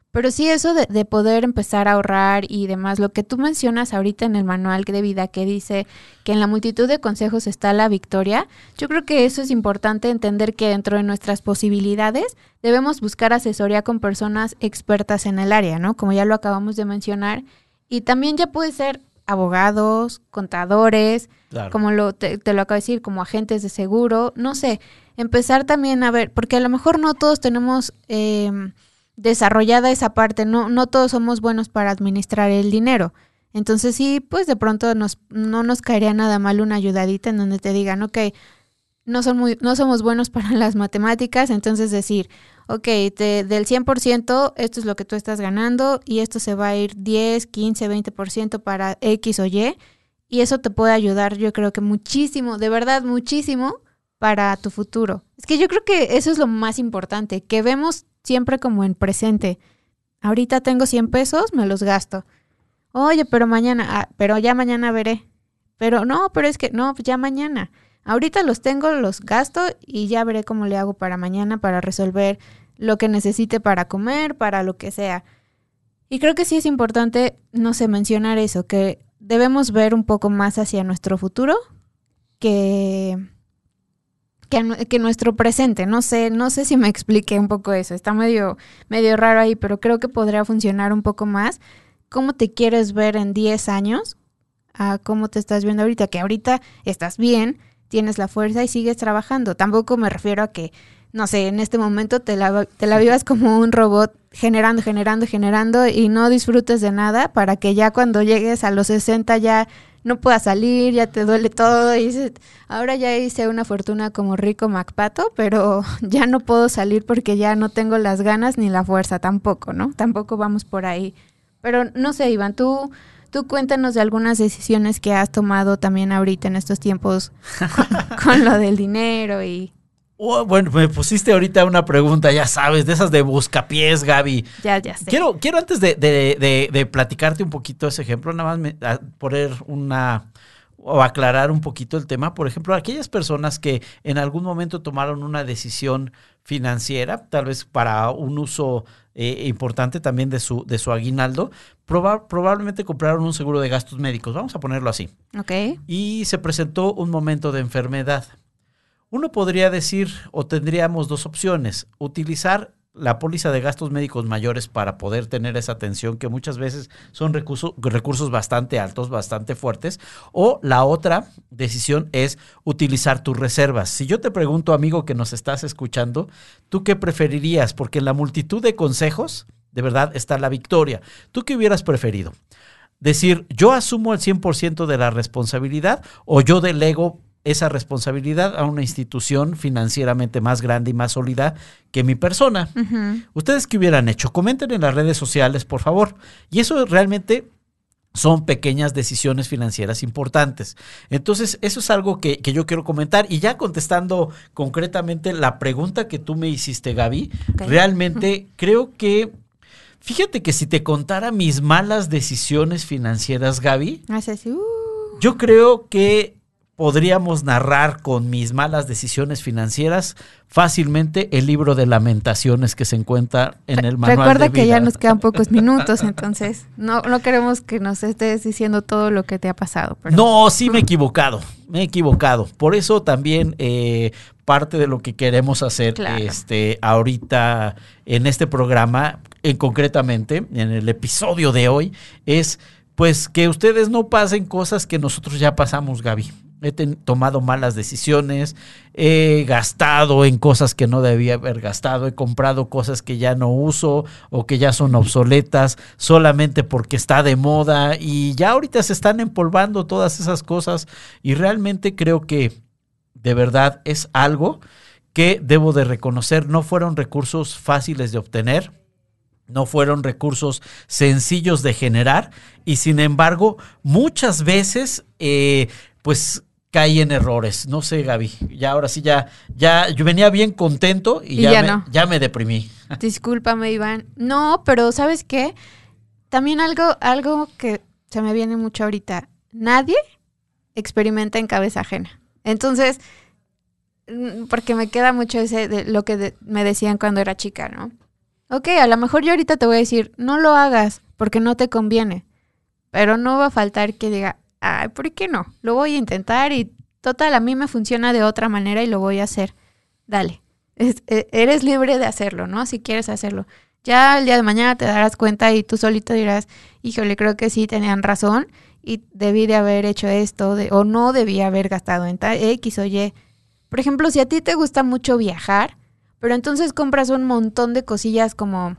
Pero sí eso de, de, poder empezar a ahorrar y demás, lo que tú mencionas ahorita en el manual de vida que dice que en la multitud de consejos está la victoria, yo creo que eso es importante entender que dentro de nuestras posibilidades debemos buscar asesoría con personas expertas en el área, ¿no? Como ya lo acabamos de mencionar. Y también ya puede ser abogados, contadores, claro. como lo, te, te lo acabo de decir, como agentes de seguro, no sé, empezar también a ver, porque a lo mejor no todos tenemos... Eh, desarrollada esa parte, no, no todos somos buenos para administrar el dinero. Entonces sí, pues de pronto nos, no nos caería nada mal una ayudadita en donde te digan, ok, no, son muy, no somos buenos para las matemáticas, entonces decir, ok, te, del 100% esto es lo que tú estás ganando y esto se va a ir 10, 15, 20% para X o Y y eso te puede ayudar yo creo que muchísimo, de verdad muchísimo para tu futuro. Es que yo creo que eso es lo más importante, que vemos siempre como en presente. Ahorita tengo 100 pesos, me los gasto. Oye, pero mañana, ah, pero ya mañana veré. Pero no, pero es que no, ya mañana. Ahorita los tengo, los gasto y ya veré cómo le hago para mañana para resolver lo que necesite para comer, para lo que sea. Y creo que sí es importante, no sé, mencionar eso, que debemos ver un poco más hacia nuestro futuro que que, que, nuestro presente. No sé, no sé si me expliqué un poco eso. Está medio, medio raro ahí, pero creo que podría funcionar un poco más. ¿Cómo te quieres ver en 10 años? A cómo te estás viendo ahorita, que ahorita estás bien, tienes la fuerza y sigues trabajando. Tampoco me refiero a que, no sé, en este momento te la, te la vivas como un robot generando, generando, generando y no disfrutes de nada para que ya cuando llegues a los 60 ya no puedas salir, ya te duele todo. Y dices, ahora ya hice una fortuna como rico Macpato, pero ya no puedo salir porque ya no tengo las ganas ni la fuerza tampoco, ¿no? Tampoco vamos por ahí. Pero no sé, Iván, tú, tú cuéntanos de algunas decisiones que has tomado también ahorita en estos tiempos con, con lo del dinero y Oh, bueno, me pusiste ahorita una pregunta, ya sabes, de esas de buscapiés, Gaby. Ya, ya sé. Quiero, quiero antes de, de, de, de platicarte un poquito ese ejemplo, nada más me, poner una o aclarar un poquito el tema. Por ejemplo, aquellas personas que en algún momento tomaron una decisión financiera, tal vez para un uso eh, importante también de su, de su aguinaldo, proba probablemente compraron un seguro de gastos médicos, vamos a ponerlo así. Ok. Y se presentó un momento de enfermedad. Uno podría decir, o tendríamos dos opciones, utilizar la póliza de gastos médicos mayores para poder tener esa atención que muchas veces son recursos, bastante altos, bastante fuertes, o la otra decisión es utilizar tus reservas. Si yo te pregunto, amigo que nos estás escuchando, ¿tú qué preferirías? Porque en la multitud de consejos, de verdad, está la victoria. ¿Tú qué hubieras preferido? Decir, yo asumo el 100% de la responsabilidad o yo delego esa responsabilidad a una institución financieramente más grande y más sólida que mi persona. Uh -huh. ¿Ustedes qué hubieran hecho? Comenten en las redes sociales, por favor. Y eso realmente son pequeñas decisiones financieras importantes. Entonces, eso es algo que, que, yo quiero comentar. Y ya contestando concretamente la pregunta que tú me hiciste, Gaby, okay. realmente uh -huh. creo que, fíjate que si te contara mis malas decisiones financieras, Gaby, uh. yo creo que podríamos narrar con mis malas decisiones financieras fácilmente el libro de lamentaciones que se encuentra en el manual Recuerda de que vida. ya nos quedan pocos minutos, entonces no, no queremos que nos estés diciendo todo lo que te ha pasado. pero- No, sí me he equivocado, me he equivocado. Por eso también eh, parte de lo que queremos hacer Claro. este, ahorita en este programa, en concretamente, en el episodio de hoy, es pues que ustedes no pasen cosas que nosotros ya pasamos, Gaby. He tomado malas decisiones, he gastado en cosas que no debía haber gastado, he comprado cosas que ya no uso o que ya son obsoletas solamente porque está de moda y ya ahorita se están empolvando todas esas cosas y realmente creo que de verdad es algo que debo de reconocer, no fueron recursos fáciles de obtener, no fueron recursos sencillos de generar y sin embargo muchas veces eh, pues caí en errores. No sé, Gaby, ya ahora sí ya, ya yo venía bien contento y, Y ya, ya me, no. ya me deprimí. Discúlpame, Iván. No, pero ¿sabes qué? También algo, algo que se me viene mucho ahorita. Nadie experimenta en cabeza ajena. Entonces, mm, porque me queda mucho ese de lo que de- me decían cuando era chica, ¿no? Ok, a lo mejor yo ahorita te voy a decir, no lo hagas porque no te conviene. Pero no va a faltar que diga, ay, ¿por qué no? Lo voy a intentar y total, a mí me funciona de otra manera y lo voy a hacer. Dale. E- eres libre de hacerlo, ¿no? Si quieres hacerlo. Ya el día de mañana te darás cuenta y tú solito dirás, híjole, creo que sí tenían razón y debí de haber hecho esto o no debí haber gastado en X o Y. Por ejemplo, si a ti te gusta mucho viajar, pero entonces compras un montón de cosillas como,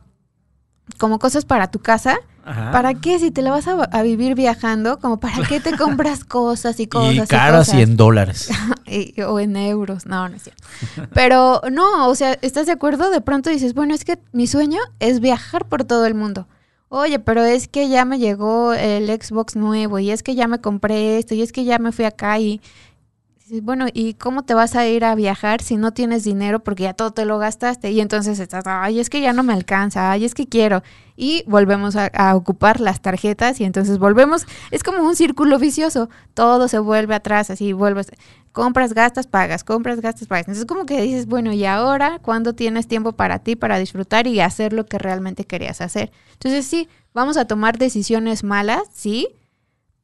como cosas para tu casa, Ajá. ¿para qué? Si te la vas a, a vivir viajando, como para qué te compras cosas y cosas y y caras cosas? y en dólares. Y- o en euros, no, no es cierto. Pero no, o sea, ¿estás de acuerdo? De pronto dices, bueno, es que mi sueño es viajar por todo el mundo. Oye, pero es que ya me llegó el Xbox nuevo y es que ya me compré esto y es que ya me fui acá y bueno, ¿y cómo te vas a ir a viajar si no tienes dinero porque ya todo te lo gastaste? Y entonces estás, ay, es que ya no me alcanza, ay, es que quiero. Y volvemos a, ocupar las tarjetas y entonces volvemos, es como un círculo vicioso, todo se vuelve atrás, así vuelves, compras, gastas, pagas, compras, gastas, pagas. Entonces como que dices, bueno, ¿y ahora cuándo tienes tiempo para ti, para disfrutar y hacer lo que realmente querías hacer? Entonces sí, vamos a tomar decisiones malas, sí,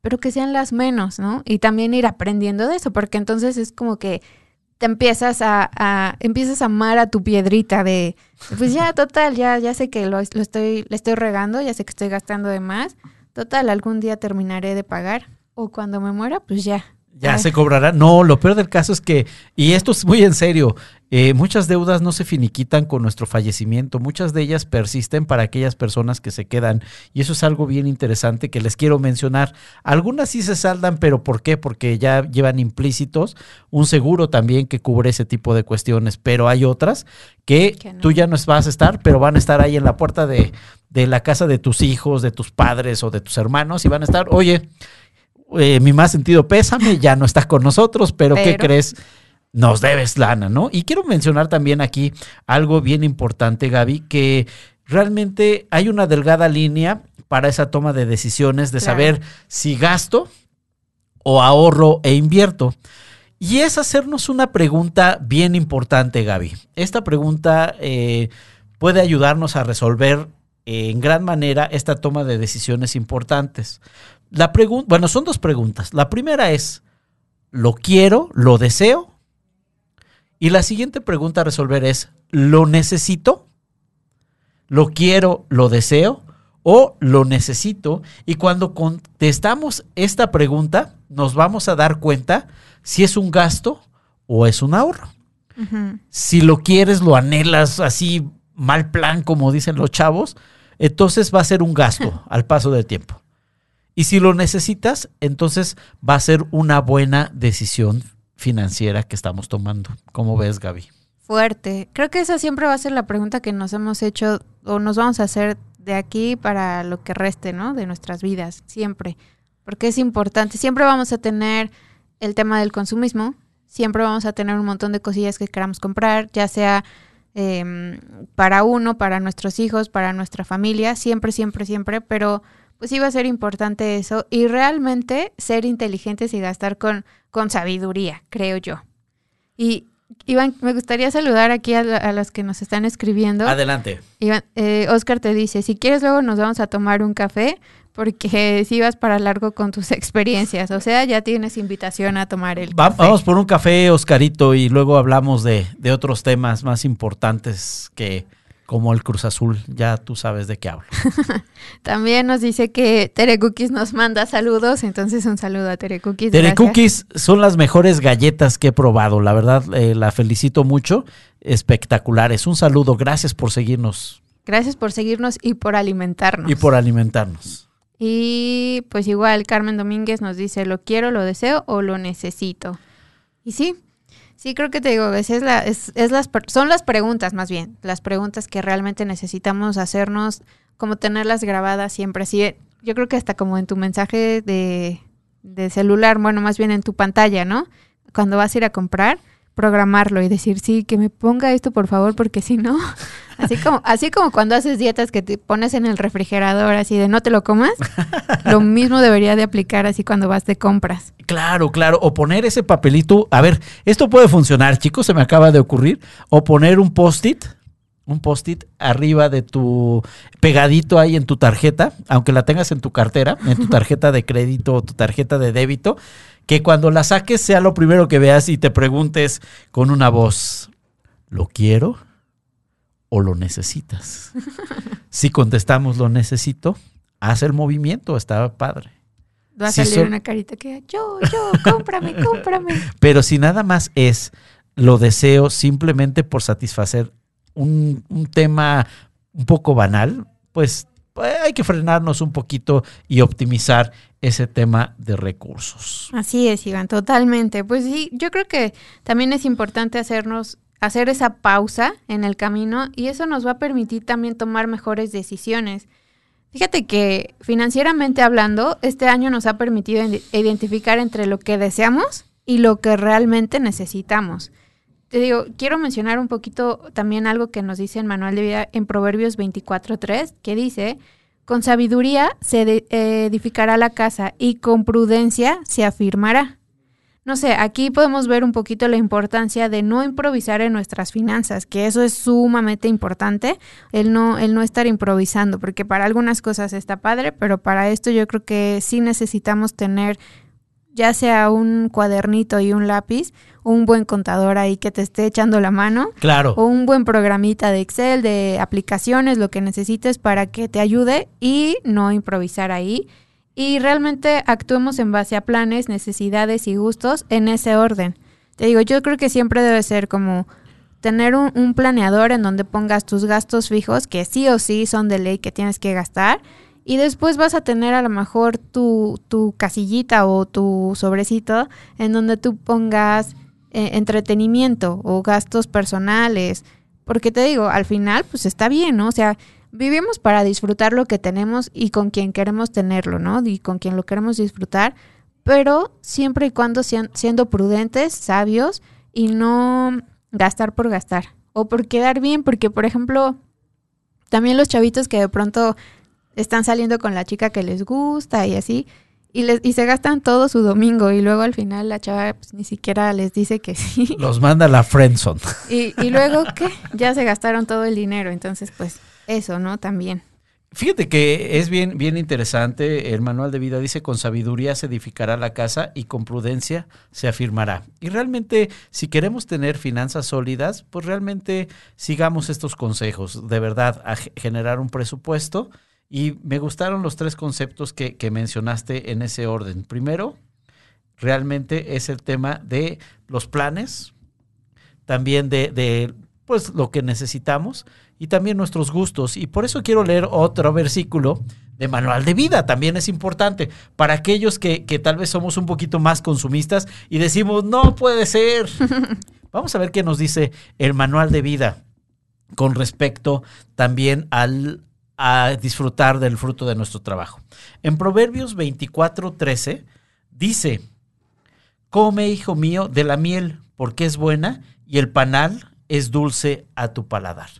pero que sean las menos, ¿no? Y también ir aprendiendo de eso, porque entonces es como que te empiezas a, empiezas a amar a tu piedrita de, pues ya, total, ya, ya sé que lo, lo estoy, le estoy regando, ya sé que estoy gastando de más, total, algún día terminaré de pagar, o cuando me muera, pues ya. Ya Ay. se cobrará. No, lo peor del caso es que, y esto es muy en serio, eh, muchas deudas no se finiquitan con nuestro fallecimiento, muchas de ellas persisten para aquellas personas que se quedan. Y eso es algo bien interesante que les quiero mencionar. Algunas sí se saldan, pero ¿por qué? Porque ya llevan implícitos un seguro también que cubre ese tipo de cuestiones, pero hay otras que, Que no. tú ya no vas a estar, pero van a estar ahí en la puerta de, de la casa de tus hijos, de tus padres o de tus hermanos y van a estar, oye, eh, mi más sentido pésame, ya no estás con nosotros, pero, ¿qué crees? Nos debes lana, ¿no? Y quiero mencionar también aquí algo bien importante, Gaby, que realmente hay una delgada línea para esa toma de decisiones de Claro. saber si gasto o ahorro e invierto. Y es hacernos una pregunta bien importante, Gaby. Esta pregunta eh, puede ayudarnos a resolver eh, en gran manera esta toma de decisiones importantes. La pregunta, bueno, son dos preguntas. La primera es, ¿lo quiero? ¿Lo deseo? Y la siguiente pregunta a resolver es, ¿lo necesito? ¿Lo quiero? ¿Lo deseo? ¿O lo necesito? Y cuando contestamos esta pregunta, nos vamos a dar cuenta si es un gasto o es un ahorro. Si lo quieres, lo anhelas así, mal plan, como dicen los chavos, entonces va a ser un gasto al paso del tiempo. Y si lo necesitas, entonces va a ser una buena decisión financiera que estamos tomando. ¿Cómo ves, Gaby? Fuerte. Creo que esa siempre va a ser la pregunta que nos hemos hecho o nos vamos a hacer de aquí para lo que reste, ¿no? De nuestras vidas, siempre. Porque es importante. Siempre vamos a tener el tema del consumismo. Siempre vamos a tener un montón de cosillas que queramos comprar, ya sea em, para uno, para nuestros hijos, para nuestra familia. Siempre, siempre, siempre. Pero pues sí va a ser importante eso. Y realmente ser inteligentes y gastar con, con sabiduría, creo yo. Y Iván, me gustaría saludar aquí a, a los que nos están escribiendo. Adelante. Iván, eh, Oscar te dice, si quieres luego nos vamos a tomar un café porque si vas para largo con tus experiencias, o sea, ya tienes invitación a tomar el Va- café. Vamos por un café, Oscarito, y luego hablamos de, de otros temas más importantes que como el Cruz Azul. Ya tú sabes de qué hablo. También nos dice que Tere Cookies nos manda saludos, entonces un saludo a Tere Cookies. Tere gracias. Cookies son las mejores galletas que he probado. La verdad, eh, la felicito mucho. Espectaculares. Un saludo. Gracias por seguirnos Gracias por seguirnos y por alimentarnos. y por alimentarnos. Y pues igual Carmen Domínguez nos dice, lo quiero, lo deseo o lo necesito. Y sí, sí creo que te digo, es, es la, es, es las, son las preguntas más bien, las preguntas que realmente necesitamos hacernos, como tenerlas grabadas siempre. Sí, yo creo que hasta como en tu mensaje de, de celular, bueno, más bien en tu pantalla, ¿no? Cuando vas a ir a comprar, programarlo y decir, sí, que me ponga esto por favor, porque si no, así como, así como cuando haces dietas que te pones en el refrigerador así de no te lo comas, lo mismo debería de aplicar así cuando vas de compras. Claro, claro. O poner ese papelito. A ver, esto puede funcionar, chicos, se me acaba de ocurrir. O poner un post-it, un post-it arriba de tu, pegadito ahí en tu tarjeta, aunque la tengas en tu cartera, en tu tarjeta de crédito o tu tarjeta de débito, que cuando la saques sea lo primero que veas y te preguntes con una voz, ¿lo quiero o lo necesitas? si contestamos lo necesito, haz el movimiento, está padre. Va a salir una carita que yo, yo, cómprame, cómprame. Pero si nada más es lo deseo simplemente por satisfacer un, un tema un poco banal, pues, pues, hay que frenarnos un poquito y optimizar ese tema de recursos. Así es, Iván, totalmente. Pues sí, yo creo que también es importante hacernos hacer esa pausa en el camino y eso nos va a permitir también tomar mejores decisiones. Fíjate que financieramente hablando, este año nos ha permitido ide- identificar entre lo que deseamos y lo que realmente necesitamos. Te digo, quiero mencionar un poquito también algo que nos dice el manual de vida en Proverbios 24.3, que dice, con sabiduría se edificará la casa y con prudencia se afirmará. No sé, aquí podemos ver un poquito la importancia de no improvisar en nuestras finanzas, que eso es sumamente importante, el no, el no estar improvisando, porque para algunas cosas está padre, pero para esto yo creo que sí necesitamos tener ya sea un cuadernito y un lápiz, un buen contador ahí que te esté echando la mano, Claro. o un buen programita de Excel, de aplicaciones, lo que necesites para que te ayude y no improvisar ahí. Y realmente actuemos en base a planes, necesidades y gustos en ese orden. Te digo, yo creo que siempre debe ser como tener un, un planeador en donde pongas tus gastos fijos, que sí o sí son de ley que tienes que gastar, y después vas a tener a lo mejor tu, tu casillita o tu sobrecito en donde tú pongas eh, entretenimiento o gastos personales. Porque te digo, al final, pues está bien, ¿no? O sea, vivimos para disfrutar lo que tenemos y con quien queremos tenerlo, ¿no? Y con quien lo queremos disfrutar, pero siempre y cuando sean, siendo prudentes, sabios y no gastar por gastar o por quedar bien, porque por ejemplo, también los chavitos que de pronto están saliendo con la chica que les gusta y así, y, les, y se gastan todo su domingo y luego al final la chava pues, ni siquiera les dice que sí. Los manda la Friendzone. Y, y luego, ¿qué? Ya se gastaron todo el dinero, entonces pues eso, ¿no? También. Fíjate que es bien, bien interesante. El manual de vida dice: con sabiduría se edificará la casa y con prudencia se afirmará. Y realmente, si queremos tener finanzas sólidas, pues realmente sigamos estos consejos. De verdad, a ge- generar un presupuesto. Y me gustaron los tres conceptos que, que mencionaste en ese orden. Primero, realmente es el tema de los planes, también de, de, pues lo que necesitamos y también nuestros gustos. Y por eso quiero leer otro versículo de manual de vida. También es importante para aquellos que, que tal vez somos un poquito más consumistas y decimos, no puede ser. Vamos a ver qué nos dice el manual de vida con respecto también al a disfrutar del fruto de nuestro trabajo. En Proverbios 24, 13 dice, come, hijo mío, de la miel, porque es buena, y el panal es dulce a tu paladar.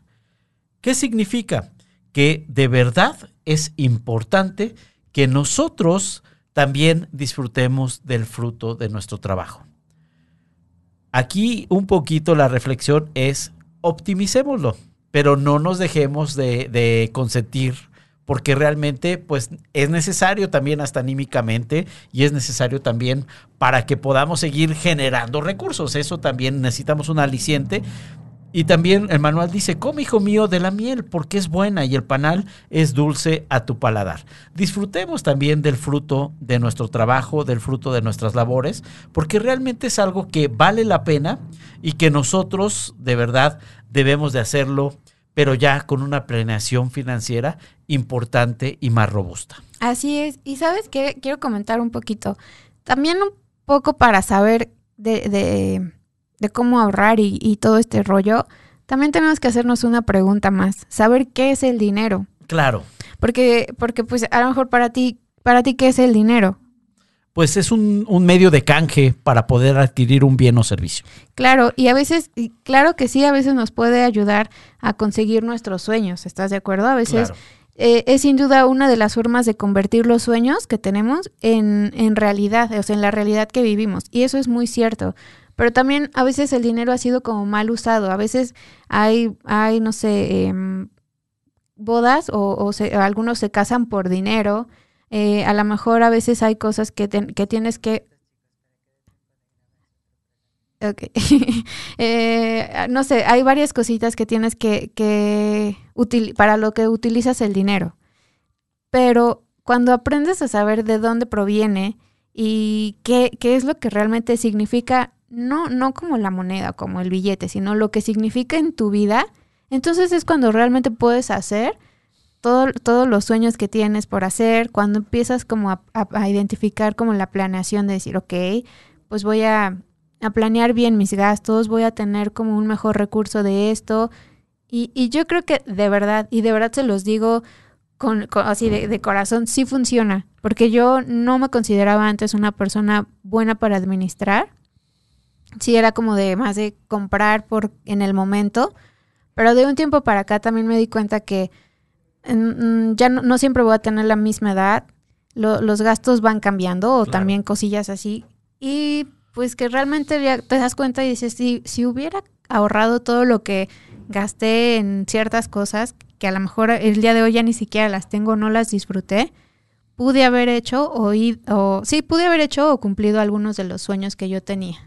¿Qué significa? Que de verdad es importante que nosotros también disfrutemos del fruto de nuestro trabajo. Aquí un poquito la reflexión es optimicémoslo, pero no nos dejemos de, de consentir porque realmente pues es necesario también hasta anímicamente y es necesario también para que podamos seguir generando recursos. Eso también necesitamos un aliciente. Y también el manual dice, come hijo mío de la miel porque es buena y el panal es dulce a tu paladar. Disfrutemos también del fruto de nuestro trabajo, del fruto de nuestras labores, porque realmente es algo que vale la pena y que nosotros de verdad debemos de hacerlo pero ya con una planeación financiera importante y más robusta. Así es. Y sabes qué, quiero comentar un poquito. También un poco para saber de, cómo ahorrar y, y, todo este rollo, también tenemos que hacernos una pregunta más. Saber qué es el dinero. Claro. Porque, porque pues a lo mejor para ti, para ti, ¿qué es el dinero? pues es un, medio de canje para poder adquirir un bien o servicio. Claro, y a veces, claro que sí, a veces nos puede ayudar a conseguir nuestros sueños, ¿estás de acuerdo? A veces eh, es sin duda una de las formas de convertir los sueños que tenemos en, en realidad, o sea, en la realidad que vivimos, y eso es muy cierto. Pero también a veces el dinero ha sido como mal usado, a veces hay, hay no sé, em, bodas o, o algunos se casan por dinero, eh, a lo mejor a veces hay cosas que, que tienes que... Okay. Eh, no sé, hay varias cositas que tienes que, que para lo que utilizas el dinero. Pero cuando aprendes a saber de dónde proviene y qué, qué es lo que realmente significa, no, no como la moneda, como el billete, sino lo que significa en tu vida, entonces es cuando realmente puedes hacer todos los sueños que tienes por hacer, cuando empiezas como a, identificar como la planeación de decir, ok, pues voy a, planear bien mis gastos, voy a tener como un mejor recurso de esto. Y, yo creo que de verdad, y de verdad se los digo con, así de, de, corazón, sí funciona, porque yo no me consideraba antes una persona buena para administrar. Sí era como de más de comprar por en el momento, pero de un tiempo para acá también me di cuenta que Mm, ya no, siempre voy a tener la misma edad, los gastos van cambiando o también cosillas así. Y pues que realmente ya te das cuenta y dices, si, si hubiera ahorrado todo lo que gasté en ciertas cosas, que a lo mejor el día de hoy ya ni siquiera las tengo, no las disfruté, pude haber hecho o, o sí, pude haber hecho o cumplido algunos de los sueños que yo tenía.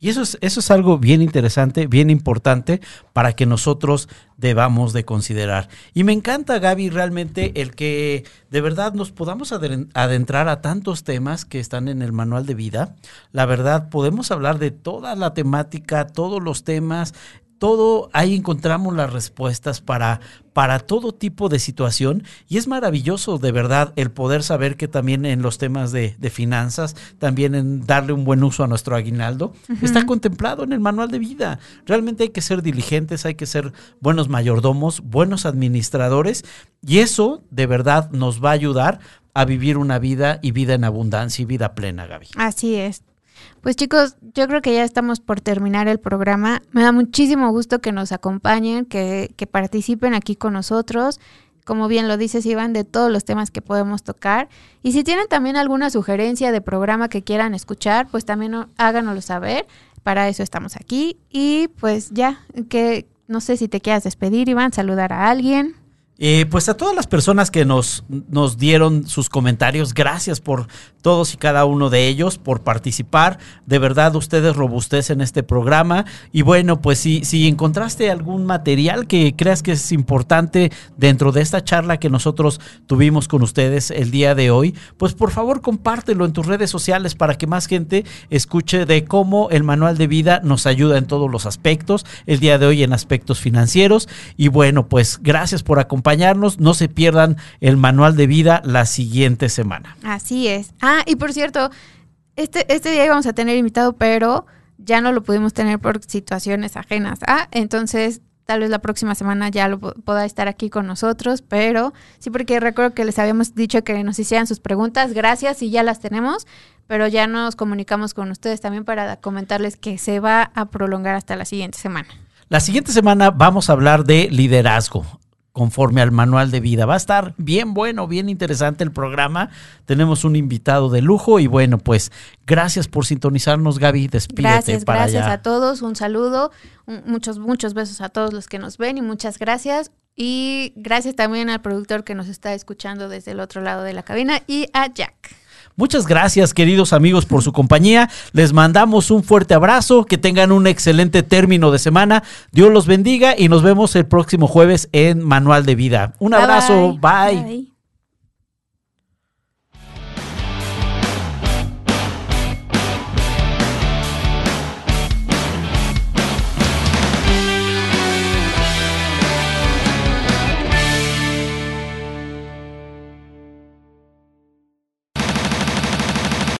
Y eso es, eso es algo bien interesante, bien importante para que nosotros debamos de considerar. Y me encanta, Gaby, realmente el que de verdad nos podamos adentrar a tantos temas que están en el manual de vida. La verdad, podemos hablar de toda la temática, todos los temas, todo ahí encontramos las respuestas para, para todo tipo de situación y es maravilloso de verdad el poder saber que también en los temas de, finanzas, también en darle un buen uso a nuestro aguinaldo, está contemplado en el manual de vida. Realmente hay que ser diligentes, hay que ser buenos mayordomos, buenos administradores y eso de verdad nos va a ayudar a vivir una vida y vida en abundancia y vida plena, Gaby. Así es. Pues chicos, yo creo que ya estamos por terminar el programa. Me da muchísimo gusto que nos acompañen, que, que participen aquí con nosotros. Como bien lo dices, Iván, de todos los temas que podemos tocar. Y si tienen también alguna sugerencia de programa que quieran escuchar, pues también háganoslo saber. Para eso estamos aquí. Y pues ya, que no sé si te quieras despedir, Iván, saludar a alguien. Eh, pues a todas las personas que nos, nos dieron sus comentarios, gracias por todos y cada uno de ellos, por participar. De verdad, ustedes robustecen este programa. Y bueno, pues si, si encontraste algún material que creas que es importante dentro de esta charla que nosotros tuvimos con ustedes el día de hoy, pues por favor compártelo en tus redes sociales para que más gente escuche de cómo el manual de vida nos ayuda en todos los aspectos, el día de hoy en aspectos financieros. Y bueno, pues gracias por acompañarnos no se pierdan el manual de vida la siguiente semana. Así es. Ah, y por cierto, este, este día íbamos a tener invitado, pero ya no lo pudimos tener por situaciones ajenas. Ah, entonces tal vez la próxima semana ya lo pueda estar aquí con nosotros, pero sí porque recuerdo que les habíamos dicho que nos hicieran sus preguntas, gracias y ya las tenemos, pero ya nos comunicamos con ustedes también para comentarles que se va a prolongar hasta la siguiente semana. La siguiente semana vamos a hablar de liderazgo conforme al manual de vida. Va a estar bien bueno, bien interesante el programa. Tenemos un invitado de lujo y bueno, pues gracias por sintonizarnos, Gaby. Despídete Gracias, para gracias allá. a todos. Un saludo, un- muchos, muchos besos a todos los que nos ven y muchas gracias. Y gracias también al productor que nos está escuchando desde el otro lado de la cabina y a Jack. Muchas gracias, queridos amigos, por su compañía. Les mandamos un fuerte abrazo, que tengan un excelente término de semana. Dios los bendiga y nos vemos el próximo jueves en Manual de Vida. Un Bye, abrazo, bye. bye.